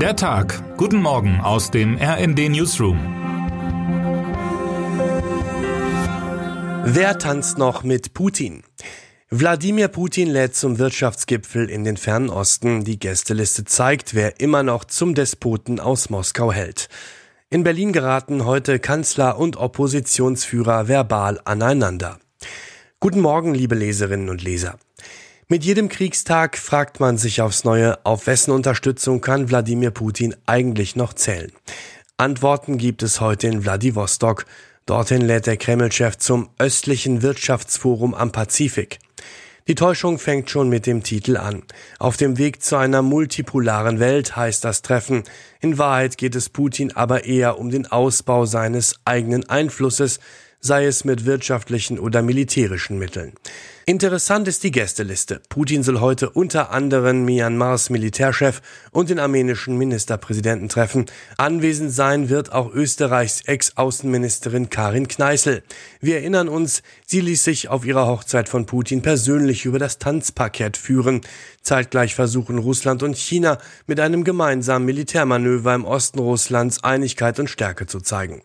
Der Tag. Guten Morgen aus dem RND Newsroom. Wer tanzt noch mit Putin? Wladimir Putin lädt zum Wirtschaftsgipfel in den Fernen Osten. Die Gästeliste zeigt, wer immer noch zum Despoten aus Moskau hält. In Berlin geraten heute Kanzler und Oppositionsführer verbal aneinander. Guten Morgen, liebe Leserinnen und Leser. Mit jedem Kriegstag fragt man sich aufs Neue, auf wessen Unterstützung kann Wladimir Putin eigentlich noch zählen. Antworten gibt es heute in Wladiwostok. Dorthin lädt der Kreml-Chef zum östlichen Wirtschaftsforum am Pazifik. Die Täuschung fängt schon mit dem Titel an. Auf dem Weg zu einer multipolaren Welt heißt das Treffen. In Wahrheit geht es Putin aber eher um den Ausbau seines eigenen Einflusses, sei es mit wirtschaftlichen oder militärischen Mitteln. Interessant ist die Gästeliste. Putin soll heute unter anderem Myanmars Militärchef und den armenischen Ministerpräsidenten treffen. Anwesend sein wird auch Österreichs Ex-Außenministerin Karin Kneißl. Wir erinnern uns, sie ließ sich auf ihrer Hochzeit von Putin persönlich über das Tanzparkett führen. Zeitgleich versuchen Russland und China mit einem gemeinsamen Militärmanöver im Osten Russlands Einigkeit und Stärke zu zeigen.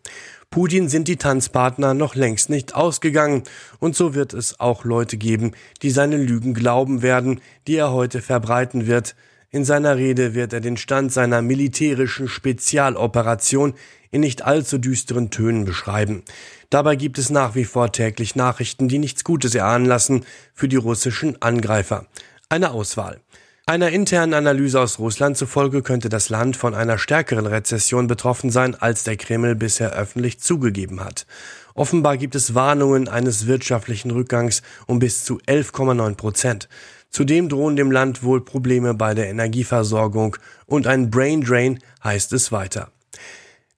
Putin sind die Tanzpartner noch längst nicht ausgegangen, und so wird es auch Leute geben, die seine Lügen glauben werden, die er heute verbreiten wird. In seiner Rede wird er den Stand seiner militärischen Spezialoperation in nicht allzu düsteren Tönen beschreiben. Dabei gibt es nach wie vor täglich Nachrichten, die nichts Gutes erahnen lassen für die russischen Angreifer. Eine Auswahl. Einer internen Analyse aus Russland zufolge könnte das Land von einer stärkeren Rezession betroffen sein, als der Kreml bisher öffentlich zugegeben hat. Offenbar gibt es Warnungen eines wirtschaftlichen Rückgangs um bis zu 11,9 Prozent. Zudem drohen dem Land wohl Probleme bei der Energieversorgung und ein Brain Drain heißt es weiter.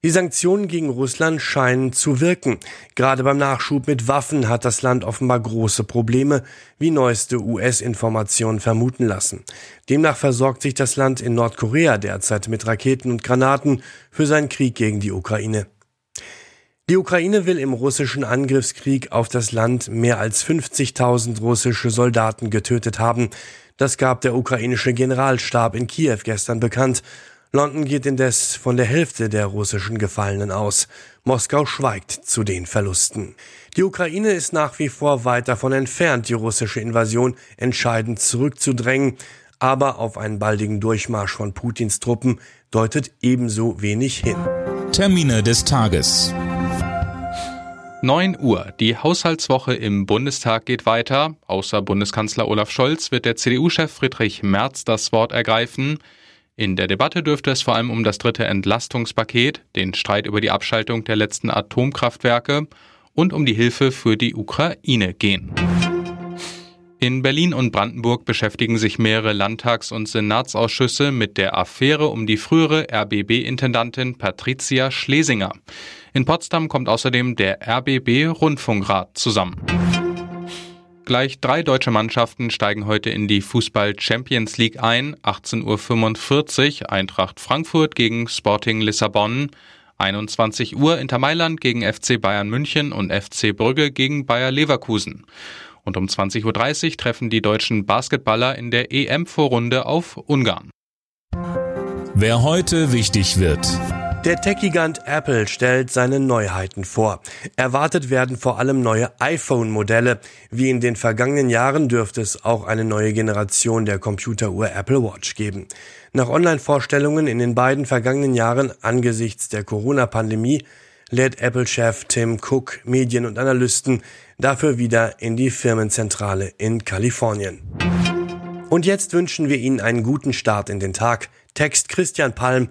Die Sanktionen gegen Russland scheinen zu wirken. Gerade beim Nachschub mit Waffen hat das Land offenbar große Probleme, wie neueste US-Informationen vermuten lassen. Demnach versorgt sich das Land in Nordkorea derzeit mit Raketen und Granaten für seinen Krieg gegen die Ukraine. Die Ukraine will im russischen Angriffskrieg auf das Land mehr als 50.000 russische Soldaten getötet haben. Das gab der ukrainische Generalstab in Kiew gestern bekannt London geht indes von der Hälfte der russischen Gefallenen aus. Moskau schweigt zu den Verlusten. Die Ukraine ist nach wie vor weit davon entfernt, die russische Invasion entscheidend zurückzudrängen, aber auf einen baldigen Durchmarsch von Putins Truppen deutet ebenso wenig hin. Termine des Tages. 9 Uhr. Die Haushaltswoche im Bundestag geht weiter. Außer Bundeskanzler Olaf Scholz wird der CDU-Chef Friedrich Merz das Wort ergreifen. In der Debatte dürfte es vor allem um das dritte Entlastungspaket, den Streit über die Abschaltung der letzten Atomkraftwerke und um die Hilfe für die Ukraine gehen. In Berlin und Brandenburg beschäftigen sich mehrere Landtags- und Senatsausschüsse mit der Affäre um die frühere RBB-Intendantin Patricia Schlesinger. In Potsdam kommt außerdem der RBB-Rundfunkrat zusammen. Gleich drei deutsche Mannschaften steigen heute in die Fußball Champions League ein. 18.45 Uhr Eintracht Frankfurt gegen Sporting Lissabon. 21 Uhr Inter Mailand gegen FC Bayern München und FC Brügge gegen Bayer Leverkusen. Und um 20.30 Uhr treffen die deutschen Basketballer in der EM-Vorrunde auf Ungarn. Wer heute wichtig wird. Der Tech-Gigant Apple stellt seine Neuheiten vor. Erwartet werden vor allem neue iPhone-Modelle. Wie in den vergangenen Jahren dürfte es auch eine neue Generation der Computeruhr Apple Watch geben. Nach Online-Vorstellungen in den beiden vergangenen Jahren angesichts der Corona-Pandemie lädt Apple-Chef Tim Cook Medien und Analysten dafür wieder in die Firmenzentrale in Kalifornien. Und jetzt wünschen wir Ihnen einen guten Start in den Tag. Text Christian Palm